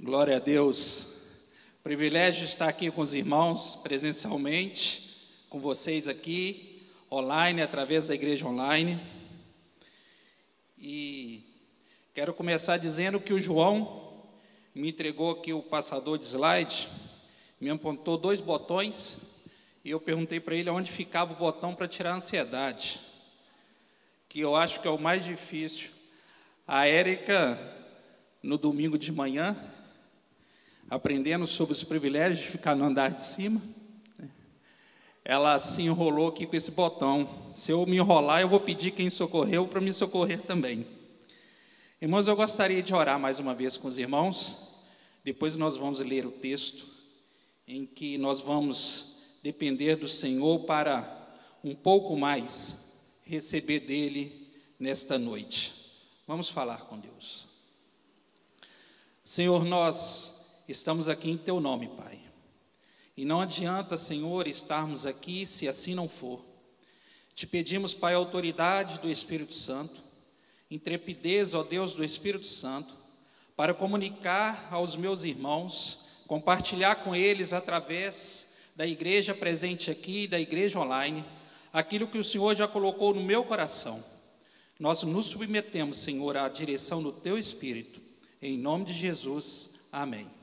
Glória a Deus. Privilégio estar aqui com os irmãos presencialmente, com vocês aqui, online, através da igreja online. E quero começar dizendo que o João me entregou aqui o passador de slide, me apontou dois botões e eu perguntei para ele onde ficava o botão para tirar a ansiedade, que eu acho que é o mais difícil. A Érica, no domingo de manhã, aprendendo sobre os privilégios de ficar no andar de cima, né, ela se enrolou aqui com esse botão. Se eu me enrolar, eu vou pedir quem socorreu para me socorrer também. Irmãos, eu gostaria de orar mais uma vez com os irmãos. Depois nós vamos ler o texto em que nós vamos depender do Senhor para um pouco mais receber dele nesta noite. Vamos falar com Deus. Senhor, nós estamos aqui em teu nome, Pai. E não adianta, Senhor, estarmos aqui se assim não for. Te pedimos, Pai, autoridade do Espírito Santo, intrepidez, ó Deus, do Espírito Santo, para comunicar aos meus irmãos, compartilhar com eles através da igreja presente aqui, da igreja online, aquilo que o Senhor já colocou no meu coração. Nós nos submetemos, Senhor, à direção do teu Espírito. Em nome de Jesus, amém.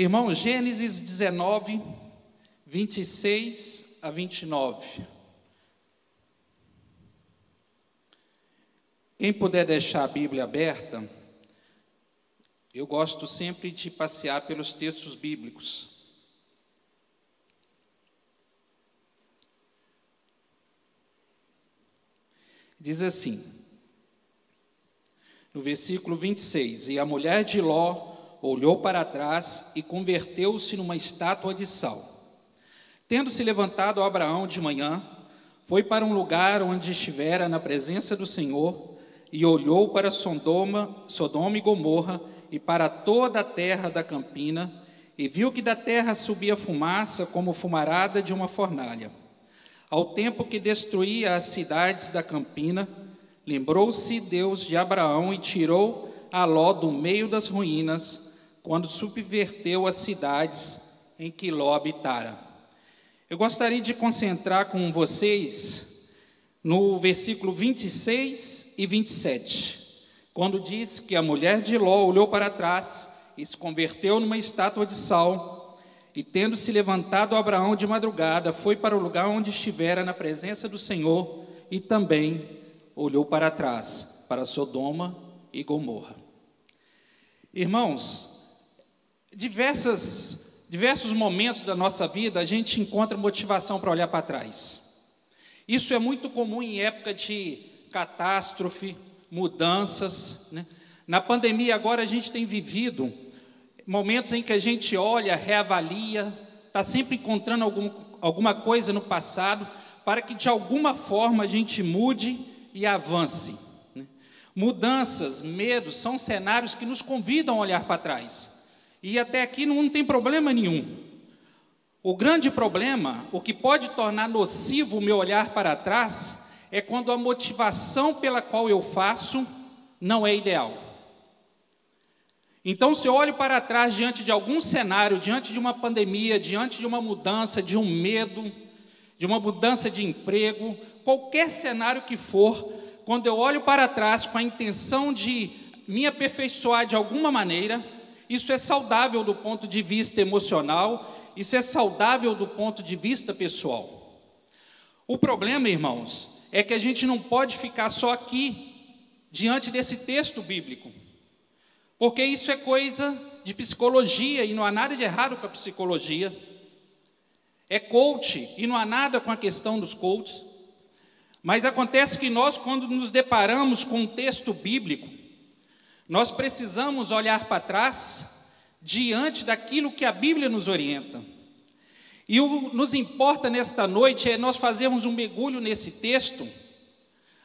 Irmão, Gênesis 19, 26 a 29. Quem puder deixar a Bíblia aberta, eu gosto sempre de passear pelos textos bíblicos. Diz assim, no versículo 26: E a mulher de Ló olhou para trás e converteu-se numa estátua de sal. Tendo se levantado Abraão de manhã, foi para um lugar onde estivera na presença do Senhor e olhou para Sodoma, Sodoma e Gomorra e para toda a terra da campina e viu que da terra subia fumaça como fumarada de uma fornalha. Ao tempo que destruía as cidades da campina, lembrou-se Deus de Abraão e tirou a Ló do meio das ruínas, quando subverteu as cidades em que Ló habitara. Eu gostaria de concentrar com vocês no versículo 26 e 27, quando diz que a mulher de Ló olhou para trás e se converteu numa estátua de sal e tendo se levantado Abraão de madrugada, foi para o lugar onde estivera na presença do Senhor e também olhou para trás, para Sodoma e Gomorra. Irmãos, diversas, diversos momentos da nossa vida a gente encontra motivação para olhar para trás. Isso é muito comum em época de catástrofe, mudanças. Né? Na pandemia agora a gente tem vivido momentos em que a gente olha, reavalia, está sempre encontrando algum, alguma coisa no passado, para que de alguma forma a gente mude e avance. Né? Mudanças, medos, são cenários que nos convidam a olhar para trás. E até aqui não tem problema nenhum. O grande problema, o que pode tornar nocivo o meu olhar para trás, é quando a motivação pela qual eu faço não é ideal. Então, se eu olho para trás diante de algum cenário, diante de uma pandemia, diante de uma mudança, de um medo, de uma mudança de emprego, qualquer cenário que for, quando eu olho para trás com a intenção de me aperfeiçoar de alguma maneira, isso é saudável do ponto de vista emocional, isso é saudável do ponto de vista pessoal. O problema, irmãos, é que a gente não pode ficar só aqui, diante desse texto bíblico. Porque isso é coisa de psicologia e não há nada de errado com a psicologia. É coach e não há nada com a questão dos coaches. Mas acontece que nós, quando nos deparamos com um texto bíblico, nós precisamos olhar para trás diante daquilo que a Bíblia nos orienta. E o nos importa nesta noite é nós fazermos um mergulho nesse texto,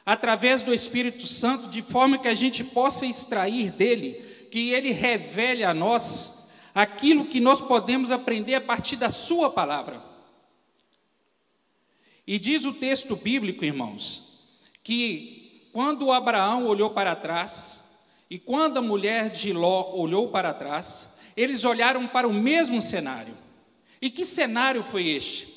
através do Espírito Santo, de forma que a gente possa extrair dele que Ele revele a nós aquilo que nós podemos aprender a partir da Sua palavra. E diz o texto bíblico, irmãos, que quando Abraão olhou para trás E quando a mulher de Ló olhou para trás, eles olharam para o mesmo cenário. E que cenário foi este?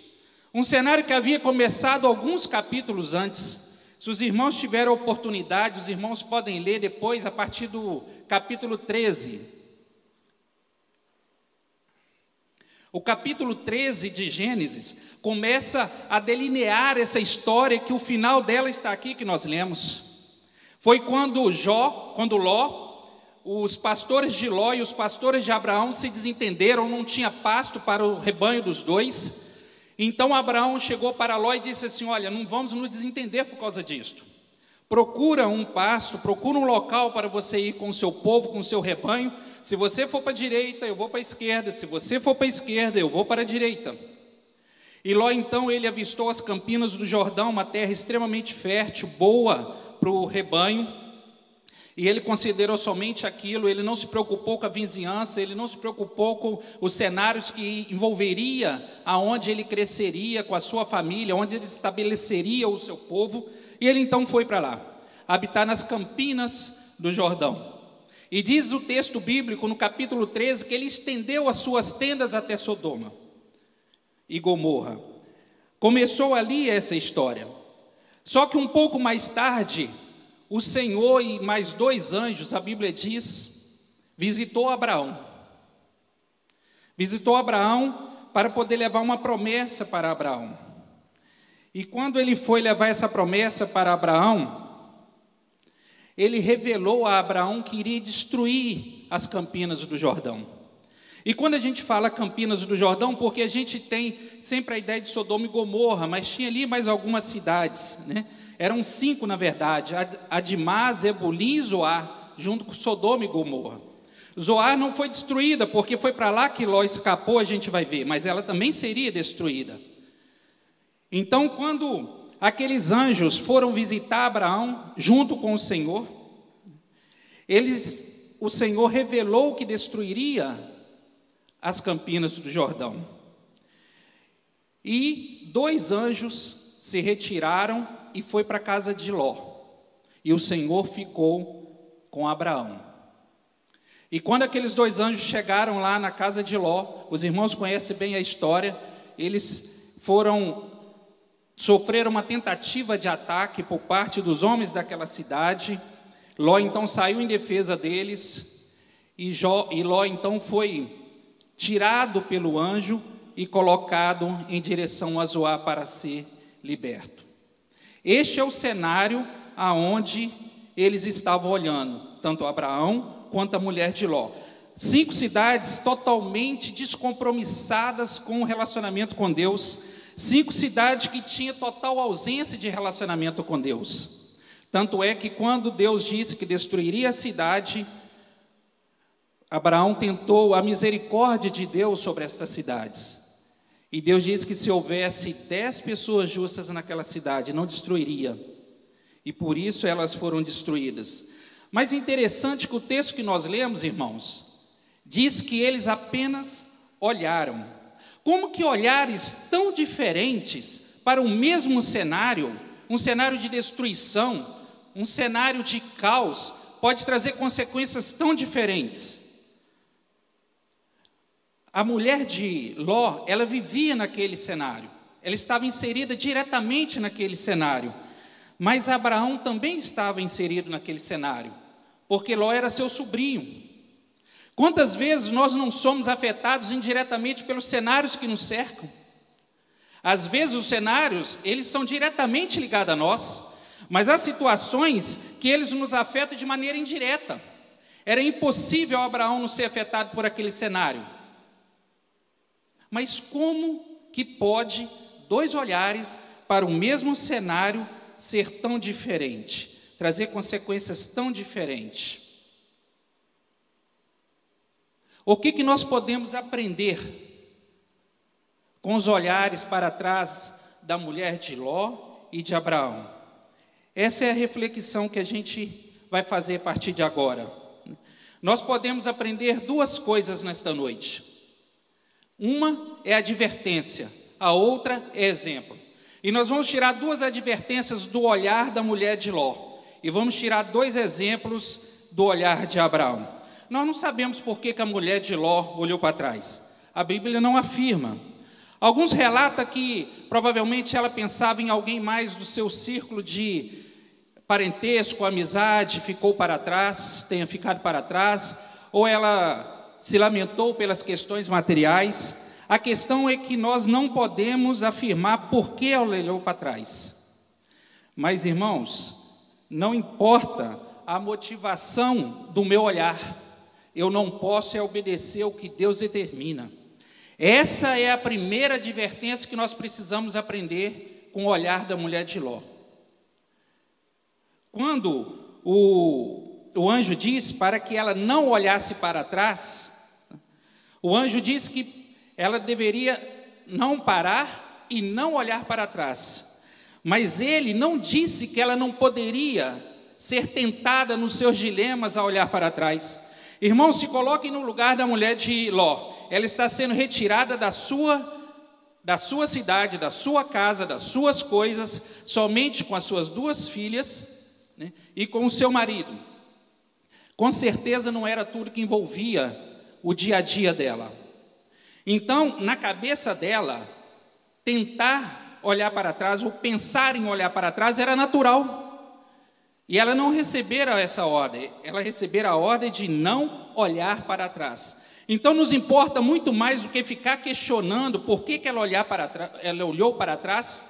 Um cenário que havia começado alguns capítulos antes. Se os irmãos tiverem oportunidade, os irmãos podem ler depois, a partir do capítulo 13. O capítulo 13 de Gênesis começa a delinear essa história que o final dela está aqui que nós lemos. Foi quando Jó, quando Ló, os pastores de Ló e os pastores de Abraão se desentenderam, não tinha pasto para o rebanho dos dois. Então Abraão chegou para Ló e disse assim: Olha, não vamos nos desentender por causa disto. Procura um pasto, procura um local para você ir com o seu povo, com o seu rebanho. Se você for para a direita, eu vou para a esquerda. Se você for para a esquerda, eu vou para a direita. E Ló então ele avistou as campinas do Jordão, uma terra extremamente fértil, boa para o rebanho. E ele considerou somente aquilo, ele não se preocupou com a vizinhança, ele não se preocupou com os cenários que envolveria aonde ele cresceria com a sua família, onde ele estabeleceria o seu povo, e ele então foi para lá, habitar nas campinas do Jordão. E diz o texto bíblico no capítulo 13 que ele estendeu as suas tendas até Sodoma e Gomorra. Começou ali essa história. Só que um pouco mais tarde, o Senhor e mais dois anjos, a Bíblia diz, visitou Abraão. Visitou Abraão para poder levar uma promessa para Abraão. E quando ele foi levar essa promessa para Abraão, ele revelou a Abraão que iria destruir as campinas do Jordão. E quando a gente fala Campinas do Jordão, porque a gente tem sempre a ideia de Sodoma e Gomorra, mas tinha ali mais algumas cidades, né? Eram cinco, na verdade: Adimá, Zebulim e Zoar, junto com Sodoma e Gomorra. Zoar não foi destruída, porque foi para lá que Ló escapou, a gente vai ver, mas ela também seria destruída. Então, quando aqueles anjos foram visitar Abraão junto com o Senhor, eles, o Senhor revelou que destruiria as campinas do Jordão. E dois anjos se retiraram e foi para a casa de Ló. E o Senhor ficou com Abraão. E quando aqueles dois anjos chegaram lá na casa de Ló, os irmãos conhecem bem a história, eles foram sofreram uma tentativa de ataque por parte dos homens daquela cidade. Ló então saiu em defesa deles e, Jó, e Ló então foi tirado pelo anjo e colocado em direção a Zoar para ser liberto. Este é o cenário aonde eles estavam olhando, tanto Abraão quanto a mulher de Ló. Cinco cidades totalmente descompromissadas com o relacionamento com Deus, cinco cidades que tinham total ausência de relacionamento com Deus. Tanto é que quando Deus disse que destruiria a cidade, Abraão tentou a misericórdia de Deus sobre estas cidades. E Deus disse que se houvesse dez pessoas justas naquela cidade, não destruiria. E por isso elas foram destruídas. Mas interessante que o texto que nós lemos, irmãos, diz que eles apenas olharam. Como que olhares tão diferentes para o mesmo cenário, um cenário de destruição, um cenário de caos, pode trazer consequências tão diferentes? A mulher de Ló, ela vivia naquele cenário, ela estava inserida diretamente naquele cenário, mas Abraão também estava inserido naquele cenário, porque Ló era seu sobrinho. Quantas vezes nós não somos afetados indiretamente pelos cenários que nos cercam? Às vezes os cenários, eles são diretamente ligados a nós, mas há situações que eles nos afetam de maneira indireta. Era impossível Abraão não ser afetado por aquele cenário. Mas como que pode dois olhares para o mesmo cenário ser tão diferente, trazer consequências tão diferentes? O que, que nós podemos aprender com os olhares para trás da mulher de Ló e de Abraão? Essa é a reflexão que a gente vai fazer a partir de agora. Nós podemos aprender duas coisas nesta noite. Uma é advertência, a outra é exemplo. E nós vamos tirar duas advertências do olhar da mulher de Ló. E vamos tirar dois exemplos do olhar de Abraão. Nós não sabemos por que, que a mulher de Ló olhou para trás. A Bíblia não afirma. Alguns relatam que provavelmente ela pensava em alguém mais do seu círculo de parentesco, amizade, ficou para trás, tenha ficado para trás, ou ela se lamentou pelas questões materiais. A questão é que nós não podemos afirmar por que ela olhou para trás. Mas, irmãos, não importa a motivação do meu olhar, eu não posso é obedecer ao que Deus determina. Essa é a primeira advertência que nós precisamos aprender com o olhar da mulher de Ló. Quando o, o anjo diz para que ela não olhasse para trás, o anjo diz que ela deveria não parar e não olhar para trás. Mas ele não disse que ela não poderia ser tentada nos seus dilemas a olhar para trás. Irmãos, se coloquem no lugar da mulher de Ló. Ela está sendo retirada da sua da sua cidade, da sua casa, das suas coisas, somente com as suas duas filhas né, e com o seu marido. Com certeza não era tudo que envolvia o dia a dia dela. Então, na cabeça dela, tentar olhar para trás ou pensar em olhar para trás era natural. E ela não recebera essa ordem, ela recebera a ordem de não olhar para trás. Então nos importa muito mais do que ficar questionando por que, que ela, olhar para ela olhou para trás,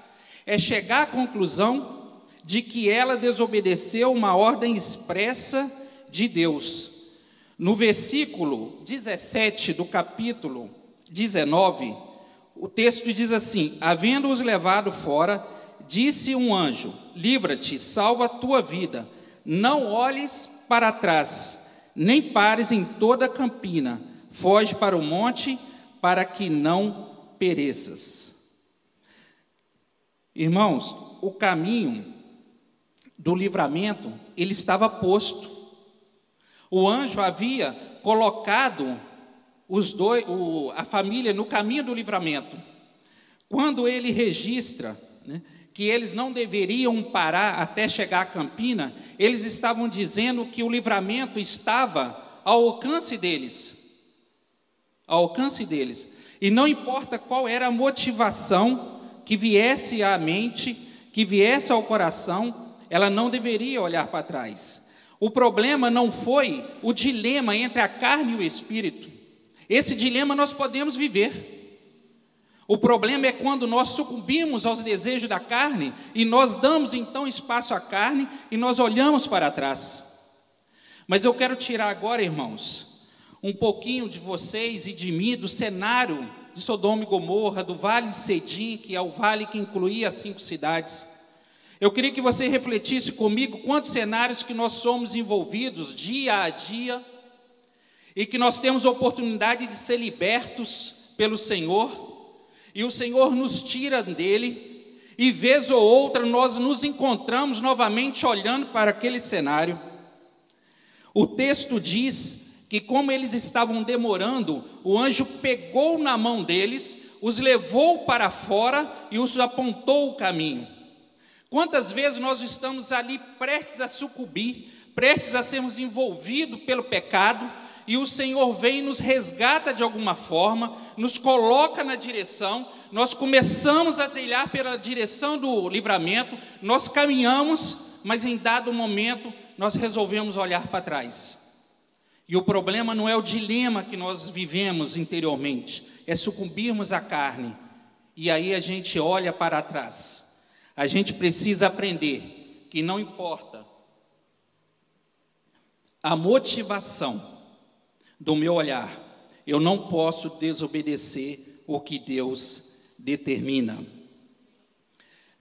é chegar à conclusão de que ela desobedeceu uma ordem expressa de Deus. No versículo 17 do capítulo 19, o texto diz assim: Havendo-os levado fora, disse um anjo: Livra-te, salva a tua vida. Não olhes para trás, nem pares em toda a campina. Foge para o monte, para que não pereças. Irmãos, o caminho do livramento, ele estava posto. O anjo havia colocado os dois, o, a família no caminho do livramento. Quando ele registra né, que eles não deveriam parar até chegar à Campina, eles estavam dizendo que o livramento estava ao alcance deles. Ao alcance deles. E não importa qual era a motivação que viesse à mente, que viesse ao coração, ela não deveria olhar para trás. O problema não foi o dilema entre a carne e o espírito. Esse dilema nós podemos viver. O problema é quando nós sucumbimos aos desejos da carne e nós damos então espaço à carne e nós olhamos para trás. Mas eu quero tirar agora, irmãos, um pouquinho de vocês e de mim do cenário de Sodoma e Gomorra, do Vale de Sedim, que é o vale que incluía as cinco cidades. Eu queria que você refletisse comigo quantos cenários que nós somos envolvidos dia a dia e que nós temos oportunidade de ser libertos pelo Senhor e o Senhor nos tira dele, e vez ou outra nós nos encontramos novamente olhando para aquele cenário. O texto diz que, como eles estavam demorando, o anjo pegou na mão deles, os levou para fora e os apontou o caminho. Quantas vezes nós estamos ali prestes a sucumbir, prestes a sermos envolvidos pelo pecado, e o Senhor vem e nos resgata de alguma forma, nos coloca na direção, nós começamos a trilhar pela direção do livramento, nós caminhamos, mas em dado momento nós resolvemos olhar para trás. E o problema não é o dilema que nós vivemos interiormente, é sucumbirmos à carne. E aí a gente olha para trás. A gente precisa aprender que não importa a motivação do meu olhar. Eu não posso desobedecer o que Deus determina.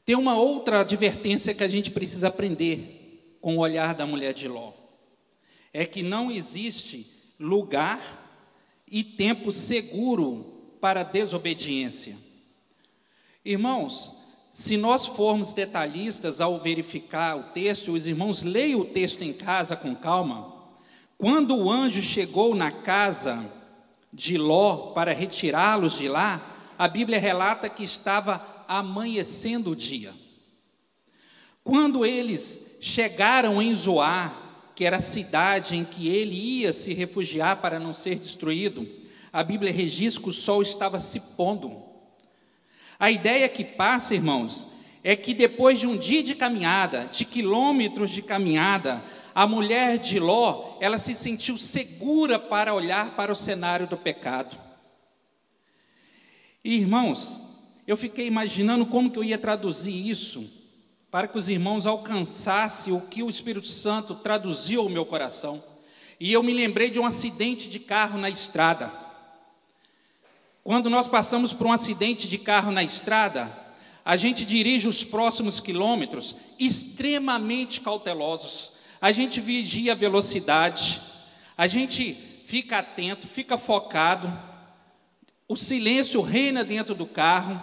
Tem uma outra advertência que a gente precisa aprender com o olhar da mulher de Ló. É que não existe lugar e tempo seguro para desobediência. Irmãos, se nós formos detalhistas ao verificar o texto, os irmãos leiam o texto em casa com calma, quando o anjo chegou na casa de Ló para retirá-los de lá, a Bíblia relata que estava amanhecendo o dia. Quando eles chegaram em Zoar, que era a cidade em que ele ia se refugiar para não ser destruído, a Bíblia registra que o sol estava se pondo. A ideia que passa, irmãos, é que depois de um dia de caminhada, de quilômetros de caminhada, a mulher de Ló, ela se sentiu segura para olhar para o cenário do pecado. E, irmãos, eu fiquei imaginando como que eu ia traduzir isso para que os irmãos alcançassem o que o Espírito Santo traduziu ao meu coração. E eu me lembrei de um acidente de carro na estrada. Quando nós passamos por um acidente de carro na estrada, a gente dirige os próximos quilômetros extremamente cautelosos, a gente vigia a velocidade, a gente fica atento, fica focado, o silêncio reina dentro do carro,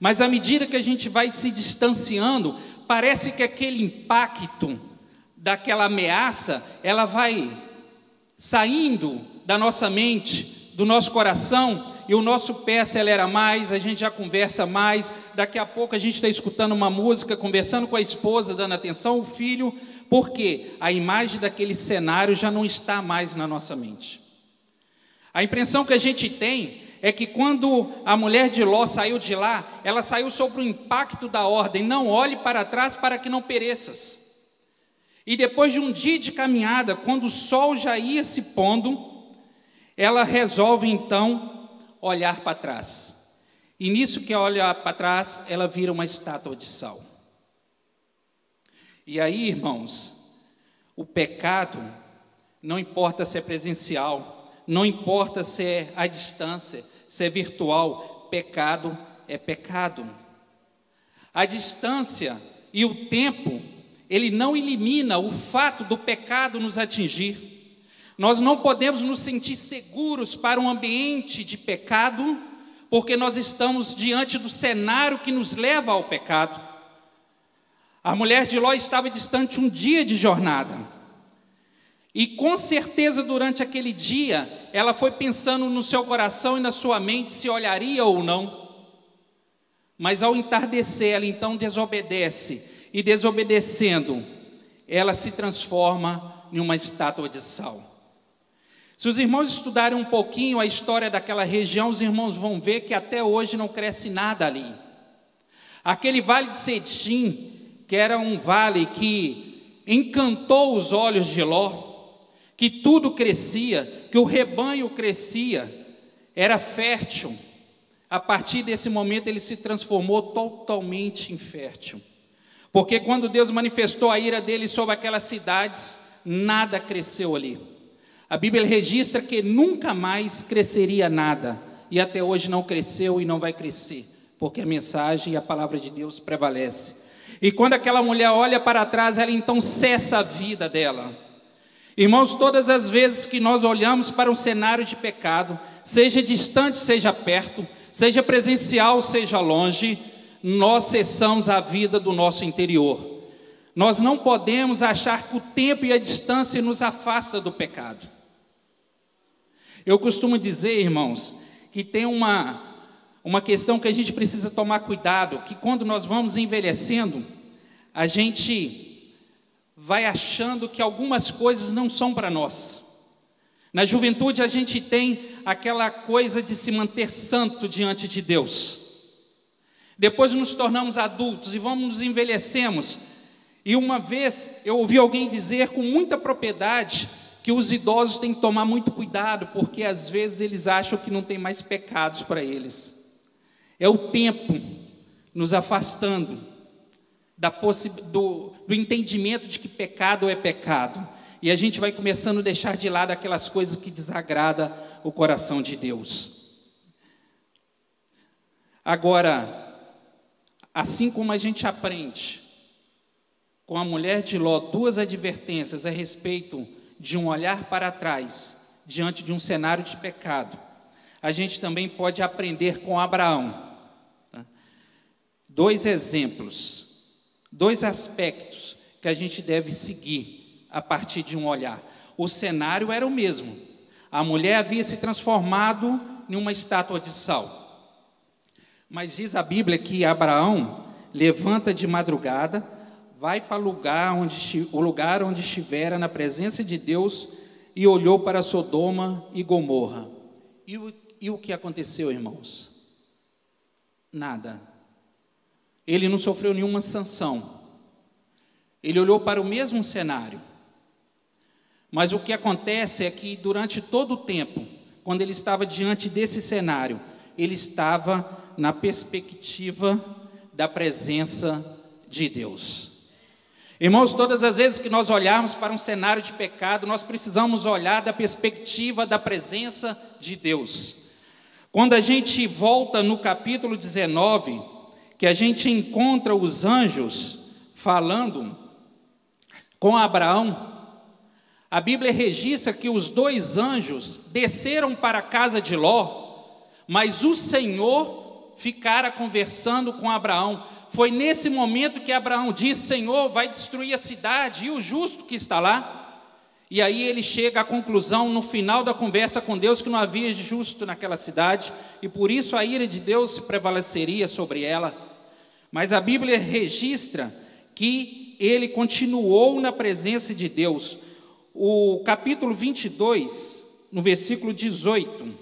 mas à medida que a gente vai se distanciando, parece que aquele impacto daquela ameaça, ela vai saindo da nossa mente, do nosso coração, e o nosso pé acelera mais, a gente já conversa mais, daqui a pouco a gente está escutando uma música, conversando com a esposa, dando atenção ao filho, porque a imagem daquele cenário já não está mais na nossa mente. A impressão que a gente tem é que quando a mulher de Ló saiu de lá, ela saiu sob o impacto da ordem: não olhe para trás para que não pereças. E depois de um dia de caminhada, quando o sol já ia se pondo, ela resolve então olhar para trás. E nisso que olha para trás, ela vira uma estátua de sal. E aí, irmãos, o pecado, não importa se é presencial, não importa se é à distância, se é virtual, pecado é pecado. A distância e o tempo, ele não elimina o fato do pecado nos atingir. Nós não podemos nos sentir seguros para um ambiente de pecado, porque nós estamos diante do cenário que nos leva ao pecado. A mulher de Ló estava distante um dia de jornada. E com certeza durante aquele dia, ela foi pensando no seu coração e na sua mente se olharia ou não. Mas ao entardecer, ela então desobedece, e desobedecendo, ela se transforma em uma estátua de sal. Se os irmãos estudarem um pouquinho a história daquela região, os irmãos vão ver que até hoje não cresce nada ali. Aquele vale de Sedim que era um vale que encantou os olhos de Ló, que tudo crescia, que o rebanho crescia, era fértil. A partir desse momento ele se transformou totalmente infértil. Porque quando Deus manifestou a ira dele sobre aquelas cidades, nada cresceu ali. A Bíblia registra que nunca mais cresceria nada, e até hoje não cresceu e não vai crescer, porque a mensagem e a palavra de Deus prevalece. E quando aquela mulher olha para trás, ela então cessa a vida dela. Irmãos, todas as vezes que nós olhamos para um cenário de pecado, seja distante, seja perto, seja presencial, seja longe, nós cessamos a vida do nosso interior. Nós não podemos achar que o tempo e a distância nos afasta do pecado. Eu costumo dizer, irmãos, que tem uma uma questão que a gente precisa tomar cuidado, que quando nós vamos envelhecendo, a gente vai achando que algumas coisas não são para nós. Na juventude a gente tem aquela coisa de se manter santo diante de Deus. Depois nos tornamos adultos e vamos nos envelhecemos. E uma vez eu ouvi alguém dizer com muita propriedade que os idosos têm que tomar muito cuidado, porque às vezes eles acham que não tem mais pecados para eles. É o tempo nos afastando da do, do entendimento de que pecado é pecado. E a gente vai começando a deixar de lado aquelas coisas que desagrada o coração de Deus. Agora, assim como a gente aprende com a mulher de Ló duas advertências a respeito de um olhar para trás diante de um cenário de pecado, a gente também pode aprender com Abraão dois exemplos, dois aspectos que a gente deve seguir a partir de um olhar. O cenário era o mesmo. A mulher havia se transformado em uma estátua de sal. Mas diz a Bíblia que Abraão levanta de madrugada, vai para o lugar onde, o lugar onde estivera na presença de Deus e olhou para Sodoma e Gomorra. E o, e o que aconteceu, irmãos? Nada. Ele não sofreu nenhuma sanção. Ele olhou para o mesmo cenário. Mas o que acontece é que durante todo o tempo, quando ele estava diante desse cenário, ele estava na perspectiva da presença de Deus. Irmãos, todas as vezes que nós olharmos para um cenário de pecado, nós precisamos olhar da perspectiva da presença de Deus. Quando a gente volta no capítulo 19, que a gente encontra os anjos falando com Abraão, a Bíblia registra que os dois anjos desceram para a casa de Ló, mas o Senhor ficara conversando com Abraão. Foi nesse momento que Abraão disse: Senhor, vai destruir a cidade e o justo que está lá. E aí ele chega à conclusão, no final da conversa com Deus, que não havia justo naquela cidade, e por isso a ira de Deus prevaleceria sobre ela. Mas a Bíblia registra que ele continuou na presença de Deus o capítulo 22, no versículo 18.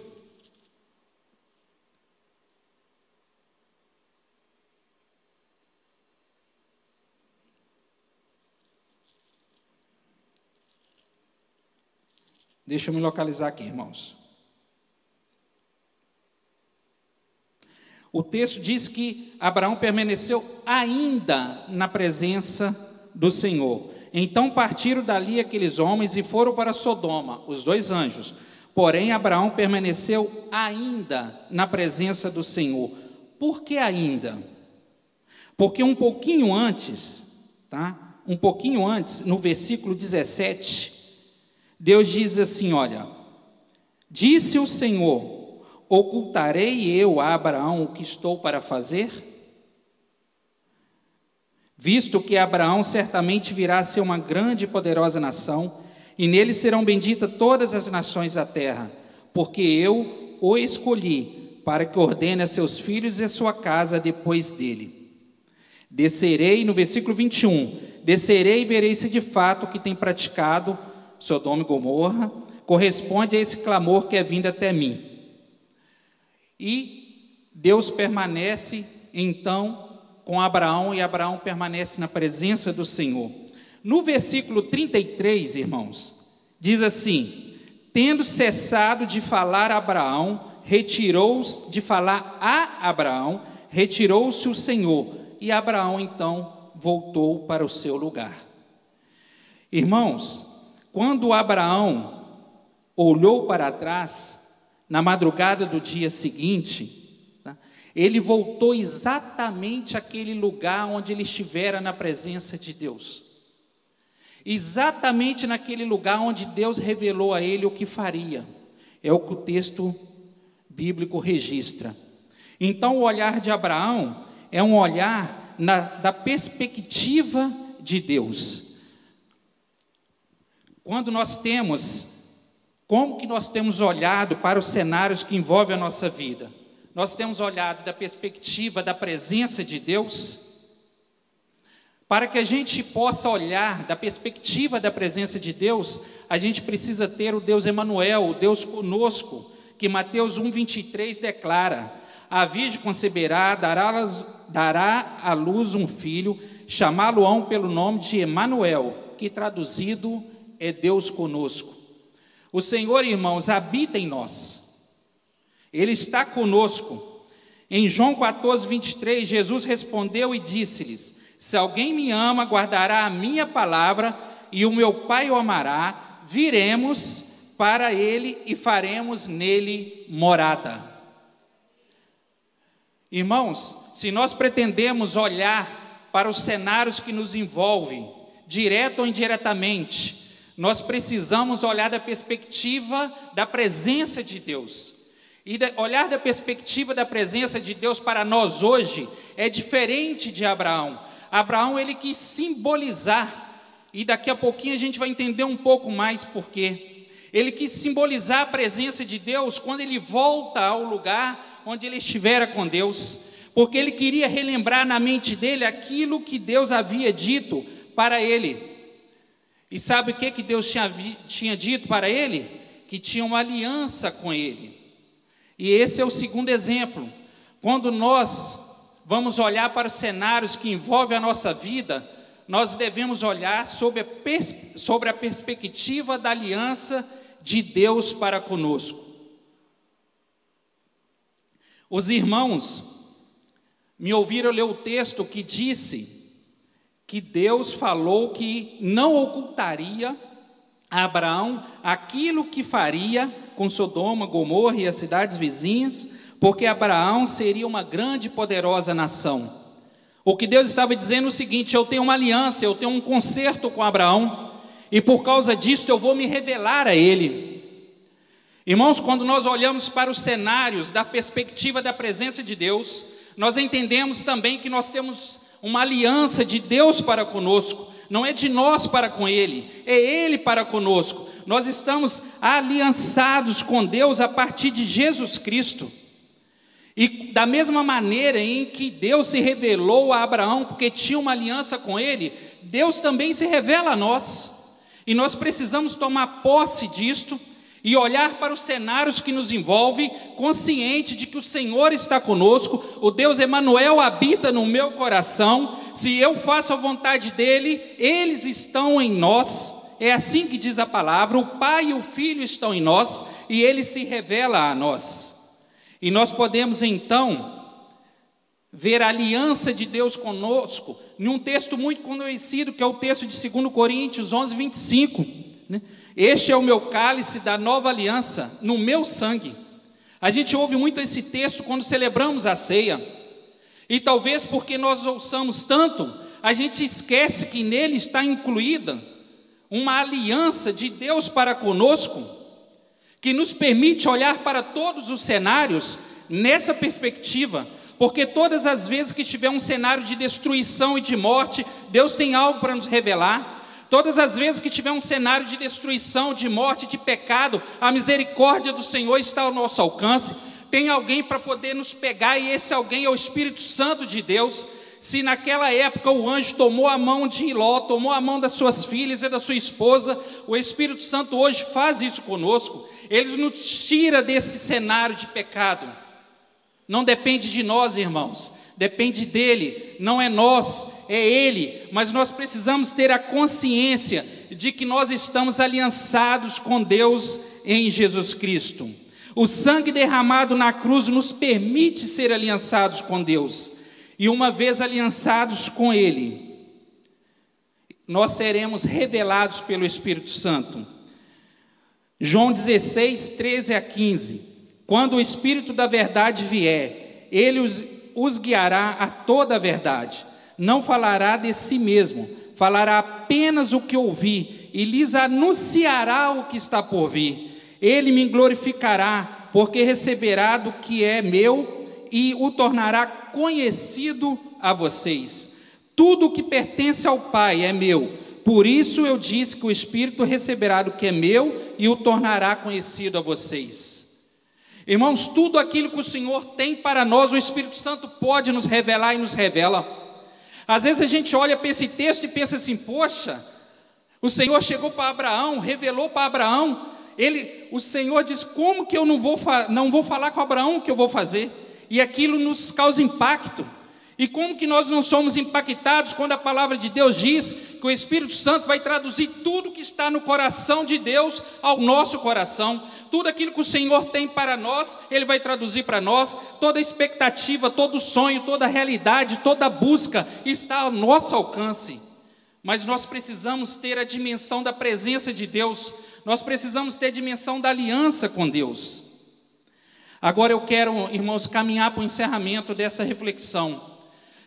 Deixa eu me localizar aqui, irmãos. O texto diz que Abraão permaneceu ainda na presença do Senhor. Então partiram dali aqueles homens e foram para Sodoma, os dois anjos. Porém, Abraão permaneceu ainda na presença do Senhor. Por que ainda? Porque um pouquinho antes, tá? Um pouquinho antes, no versículo 17, Deus diz assim: Olha, disse o Senhor: Ocultarei eu a Abraão o que estou para fazer? visto que Abraão certamente virá a ser uma grande e poderosa nação, e nele serão benditas todas as nações da terra, porque eu o escolhi para que ordene a seus filhos e a sua casa depois dele. Descerei, no versículo 21, descerei e verei se de fato o que tem praticado Sodoma e Gomorra corresponde a esse clamor que é vindo até mim. E Deus permanece então com Abraão e Abraão permanece na presença do Senhor. No versículo 33, irmãos, diz assim: Tendo cessado de falar a Abraão, retirou-se de falar a Abraão, retirou-se o Senhor, e Abraão então voltou para o seu lugar. Irmãos, quando Abraão olhou para trás, na madrugada do dia seguinte, ele voltou exatamente àquele lugar onde ele estivera na presença de Deus. Exatamente naquele lugar onde Deus revelou a ele o que faria. É o que o texto bíblico registra. Então, o olhar de Abraão é um olhar na, da perspectiva de Deus. Quando nós temos, como que nós temos olhado para os cenários que envolvem a nossa vida? nós temos olhado da perspectiva da presença de Deus, para que a gente possa olhar da perspectiva da presença de Deus, a gente precisa ter o Deus Emanuel, o Deus conosco, que Mateus 1:23 declara: A virgem conceberá, dará, dará à luz um filho, chamá-lo-ão pelo nome de Emanuel, que traduzido é Deus conosco. O Senhor, irmãos, habita em nós. Ele está conosco. Em João 14, 23, Jesus respondeu e disse-lhes: Se alguém me ama, guardará a minha palavra, e o meu Pai o amará, viremos para ele e faremos nele morada. Irmãos, se nós pretendemos olhar para os cenários que nos envolvem, direto ou indiretamente, nós precisamos olhar da perspectiva da presença de Deus. E olhar da perspectiva da presença de Deus para nós hoje é diferente de Abraão. Abraão ele quis simbolizar, e daqui a pouquinho a gente vai entender um pouco mais por quê. Ele quis simbolizar a presença de Deus quando ele volta ao lugar onde ele estivera com Deus. porque ele queria relembrar na mente dele aquilo que Deus havia dito para ele. E sabe o que, que Deus tinha, tinha dito para ele? Que tinha uma aliança com ele. E esse é o segundo exemplo. Quando nós vamos olhar para os cenários que envolvem a nossa vida, nós devemos olhar sobre a, sobre a perspectiva da aliança de Deus para conosco. Os irmãos me ouviram ler o texto que disse que Deus falou que não ocultaria a Abraão aquilo que faria com Sodoma, Gomorra e as cidades vizinhas, porque Abraão seria uma grande e poderosa nação. O que Deus estava dizendo é o seguinte: eu tenho uma aliança, eu tenho um concerto com Abraão, e por causa disso eu vou me revelar a ele. Irmãos, quando nós olhamos para os cenários da perspectiva da presença de Deus, nós entendemos também que nós temos uma aliança de Deus para conosco, não é de nós para com Ele, é Ele para conosco. Nós estamos aliançados com Deus a partir de Jesus Cristo. E da mesma maneira em que Deus se revelou a Abraão, porque tinha uma aliança com ele, Deus também se revela a nós. E nós precisamos tomar posse disto e olhar para os cenários que nos envolvem, consciente de que o Senhor está conosco, o Deus Emanuel habita no meu coração. Se eu faço a vontade dele, eles estão em nós. É assim que diz a palavra: o Pai e o Filho estão em nós e ele se revela a nós. E nós podemos então ver a aliança de Deus conosco num texto muito conhecido, que é o texto de 2 Coríntios 11, 25. Né? Este é o meu cálice da nova aliança, no meu sangue. A gente ouve muito esse texto quando celebramos a ceia. E talvez porque nós ouçamos tanto, a gente esquece que nele está incluída uma aliança de Deus para conosco, que nos permite olhar para todos os cenários nessa perspectiva, porque todas as vezes que tiver um cenário de destruição e de morte, Deus tem algo para nos revelar. Todas as vezes que tiver um cenário de destruição, de morte, de pecado, a misericórdia do Senhor está ao nosso alcance. Tem alguém para poder nos pegar, e esse alguém é o Espírito Santo de Deus. Se naquela época o anjo tomou a mão de Ló, tomou a mão das suas filhas e da sua esposa, o Espírito Santo hoje faz isso conosco. Ele nos tira desse cenário de pecado. Não depende de nós, irmãos, depende dele, não é nós, é Ele, mas nós precisamos ter a consciência de que nós estamos aliançados com Deus em Jesus Cristo. O sangue derramado na cruz nos permite ser aliançados com Deus, e uma vez aliançados com Ele, nós seremos revelados pelo Espírito Santo. João 16, 13 a 15. Quando o Espírito da verdade vier, ele os, os guiará a toda a verdade não falará de si mesmo, falará apenas o que ouvi e lhes anunciará o que está por vir. Ele me glorificará, porque receberá do que é meu e o tornará conhecido a vocês. Tudo o que pertence ao Pai é meu. Por isso eu disse que o Espírito receberá do que é meu e o tornará conhecido a vocês. Irmãos, tudo aquilo que o Senhor tem para nós, o Espírito Santo pode nos revelar e nos revela. Às vezes a gente olha para esse texto e pensa assim: poxa, o Senhor chegou para Abraão, revelou para Abraão, ele, o Senhor diz: como que eu não vou, não vou falar com Abraão o que eu vou fazer? E aquilo nos causa impacto. E como que nós não somos impactados quando a palavra de Deus diz que o Espírito Santo vai traduzir tudo que está no coração de Deus ao nosso coração? Tudo aquilo que o Senhor tem para nós, Ele vai traduzir para nós. Toda expectativa, todo sonho, toda realidade, toda busca está ao nosso alcance. Mas nós precisamos ter a dimensão da presença de Deus, nós precisamos ter a dimensão da aliança com Deus. Agora eu quero, irmãos, caminhar para o encerramento dessa reflexão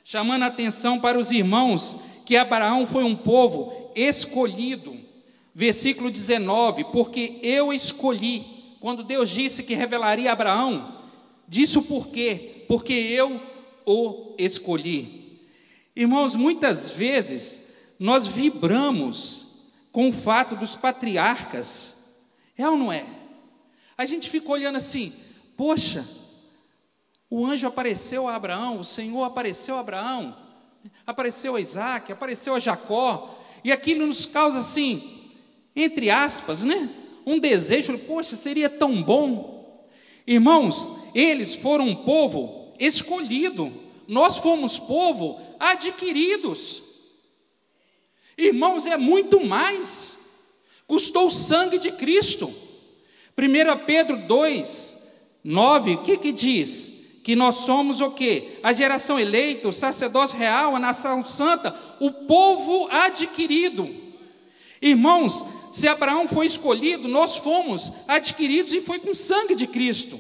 chamando a atenção para os irmãos que Abraão foi um povo escolhido. Versículo 19: Porque eu escolhi, quando Deus disse que revelaria a Abraão, disse o porquê, porque eu o escolhi. Irmãos, muitas vezes nós vibramos com o fato dos patriarcas, é ou não é? A gente fica olhando assim, poxa, O anjo apareceu a Abraão, o Senhor apareceu a Abraão, apareceu a Isaac, apareceu a Jacó, e aquilo nos causa assim, entre aspas, né? Um desejo, poxa, seria tão bom. Irmãos, eles foram um povo escolhido, nós fomos povo adquiridos. Irmãos, é muito mais. Custou o sangue de Cristo. 1 Pedro 2, 9, o que que diz? Que nós somos o quê? A geração eleita, o sacerdócio real, a nação santa, o povo adquirido. Irmãos, se Abraão foi escolhido, nós fomos adquiridos e foi com sangue de Cristo.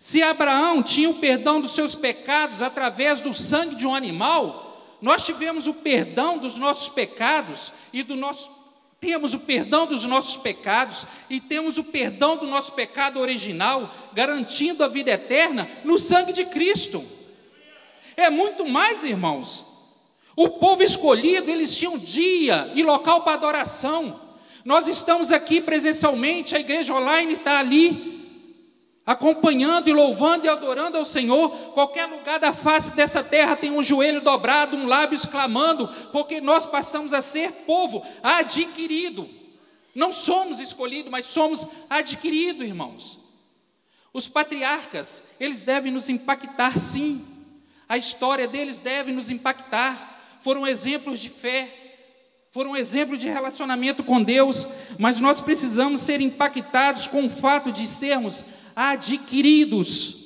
Se Abraão tinha o perdão dos seus pecados através do sangue de um animal, nós tivemos o perdão dos nossos pecados e do nosso temos o perdão dos nossos pecados e temos o perdão do nosso pecado original, garantindo a vida eterna no sangue de Cristo. É muito mais, irmãos. O povo escolhido, eles tinham dia e local para adoração. Nós estamos aqui presencialmente, a igreja online está ali, acompanhando e louvando e adorando ao Senhor. Qualquer lugar da face dessa terra tem um joelho dobrado, um lábio exclamando, porque nós passamos a ser povo adquirido. Não somos escolhidos, mas somos adquiridos, irmãos. Os patriarcas, eles devem nos impactar, sim. A história deles deve nos impactar. Foram exemplos de fé, foram exemplos de relacionamento com Deus, mas nós precisamos ser impactados com o fato de sermos adquiridos.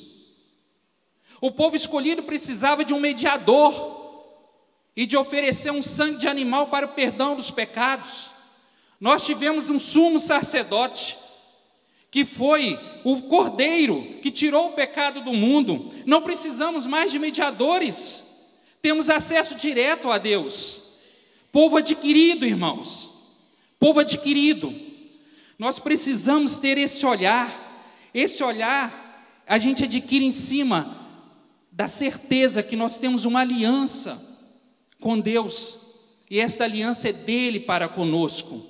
O povo escolhido precisava de um mediador e de oferecer um sangue de animal para o perdão dos pecados. Nós tivemos um sumo sacerdote, que foi o cordeiro que tirou o pecado do mundo. Não precisamos mais de mediadores, temos acesso direto a Deus. Povo adquirido, irmãos, povo adquirido. Nós precisamos ter esse olhar esse olhar a gente adquire em cima da certeza que nós temos uma aliança com Deus, e esta aliança é dele para conosco.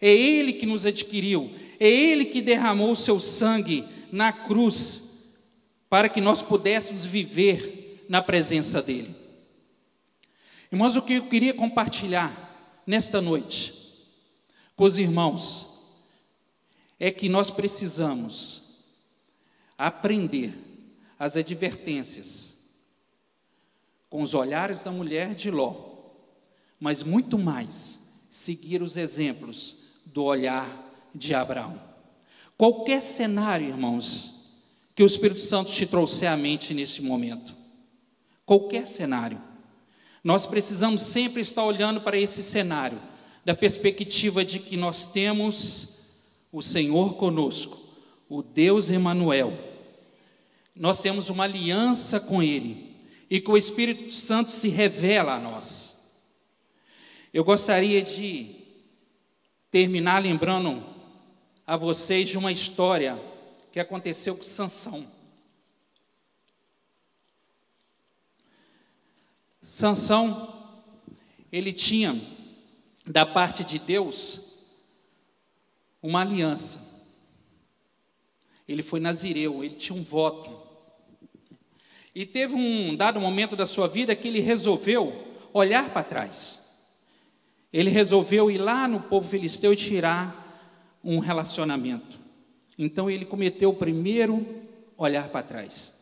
É ele que nos adquiriu, é ele que derramou o seu sangue na cruz para que nós pudéssemos viver na presença dele. Irmãos, o que eu queria compartilhar nesta noite com os irmãos é que nós precisamos aprender as advertências com os olhares da mulher de Ló, mas muito mais seguir os exemplos do olhar de Abraão. Qualquer cenário, irmãos, que o Espírito Santo te trouxer à mente neste momento, qualquer cenário, nós precisamos sempre estar olhando para esse cenário, da perspectiva de que nós temos o Senhor conosco, o Deus Emanuel. Nós temos uma aliança com ele e que o Espírito Santo se revela a nós. Eu gostaria de terminar lembrando a vocês de uma história que aconteceu com Sansão. Sansão, ele tinha da parte de Deus uma aliança. Ele foi nazireu, ele tinha um voto. E teve um dado momento da sua vida que ele resolveu olhar para trás. Ele resolveu ir lá no povo filisteu e tirar um relacionamento. Então ele cometeu o primeiro olhar para trás.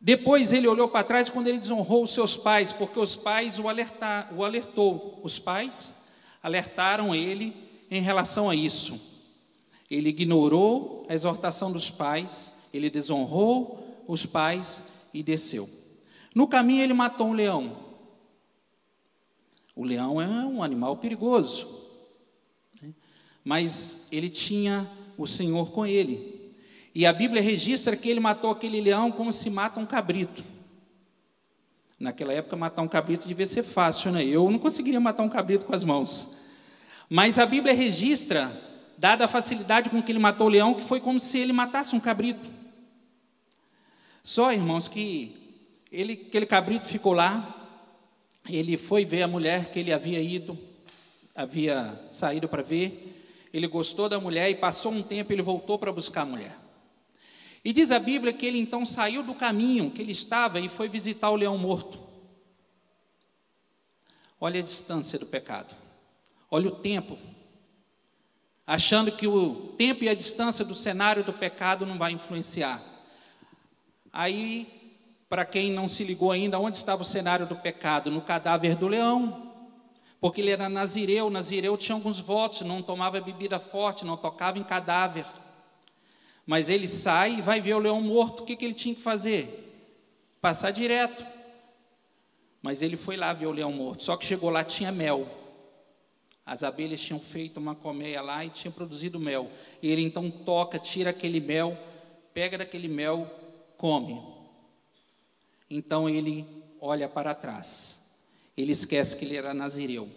Depois ele olhou para trás quando ele desonrou os seus pais, porque os pais o, alertar, o alertou. Os pais alertaram ele em relação a isso. Ele ignorou a exortação dos pais, ele desonrou os pais e desceu. No caminho, ele matou um leão. O leão é um animal perigoso, né? mas ele tinha o Senhor com ele. E a Bíblia registra que ele matou aquele leão como se mata um cabrito. Naquela época, matar um cabrito devia ser fácil, né? Eu não conseguiria matar um cabrito com as mãos. Mas a Bíblia registra dada a facilidade com que ele matou o leão, que foi como se ele matasse um cabrito. Só, irmãos, que ele, aquele cabrito ficou lá, ele foi ver a mulher que ele havia ido, havia saído para ver, ele gostou da mulher e passou um tempo, ele voltou para buscar a mulher. E diz a Bíblia que ele então saiu do caminho que ele estava e foi visitar o leão morto. Olha a distância do pecado. Olha o tempo. Achando que o tempo e a distância do cenário do pecado não vai influenciar. Aí, para quem não se ligou ainda, onde estava o cenário do pecado? No cadáver do leão. Porque ele era nazireu, nazireu tinha alguns votos, não tomava bebida forte, não tocava em cadáver. Mas ele sai e vai ver o leão morto, o que, que ele tinha que fazer? Passar direto. Mas ele foi lá ver o leão morto, só que chegou lá, tinha mel. As abelhas tinham feito uma colmeia lá e tinham produzido mel. E ele então toca, tira aquele mel, pega daquele mel, come. Então ele olha para trás. Ele esquece que ele era nazireu.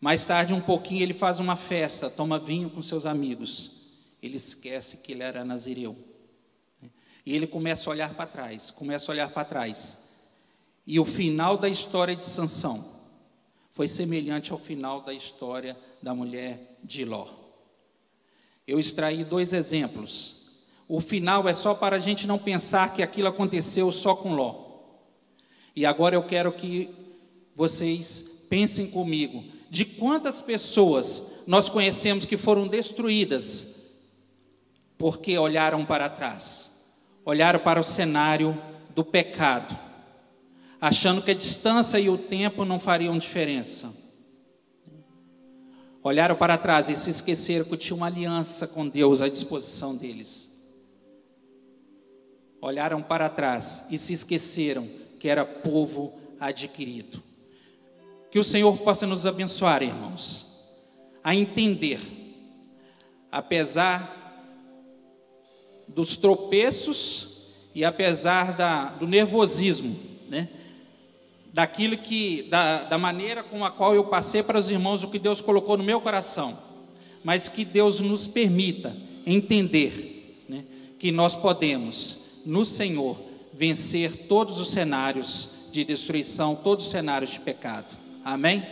Mais tarde, um pouquinho, ele faz uma festa, toma vinho com seus amigos ele esquece que ele era nazireu. E ele começa a olhar para trás, começa a olhar para trás. E o final da história de Sansão foi semelhante ao final da história da mulher de Ló. Eu extraí dois exemplos. O final é só para a gente não pensar que aquilo aconteceu só com Ló. E agora eu quero que vocês pensem comigo de quantas pessoas nós conhecemos que foram destruídas porque olharam para trás, olharam para o cenário do pecado, achando que a distância e o tempo não fariam diferença. Olharam para trás e se esqueceram que tinha uma aliança com Deus à disposição deles. Olharam para trás e se esqueceram que era povo adquirido. Que o Senhor possa nos abençoar, irmãos, a entender, apesar dos tropeços e apesar da, do nervosismo, né? Daquilo que, da, da maneira com a qual eu passei para os irmãos o que Deus colocou no meu coração, mas que Deus nos permita entender né? que nós podemos, no Senhor, vencer todos os cenários de destruição, todos os cenários de pecado. Amém?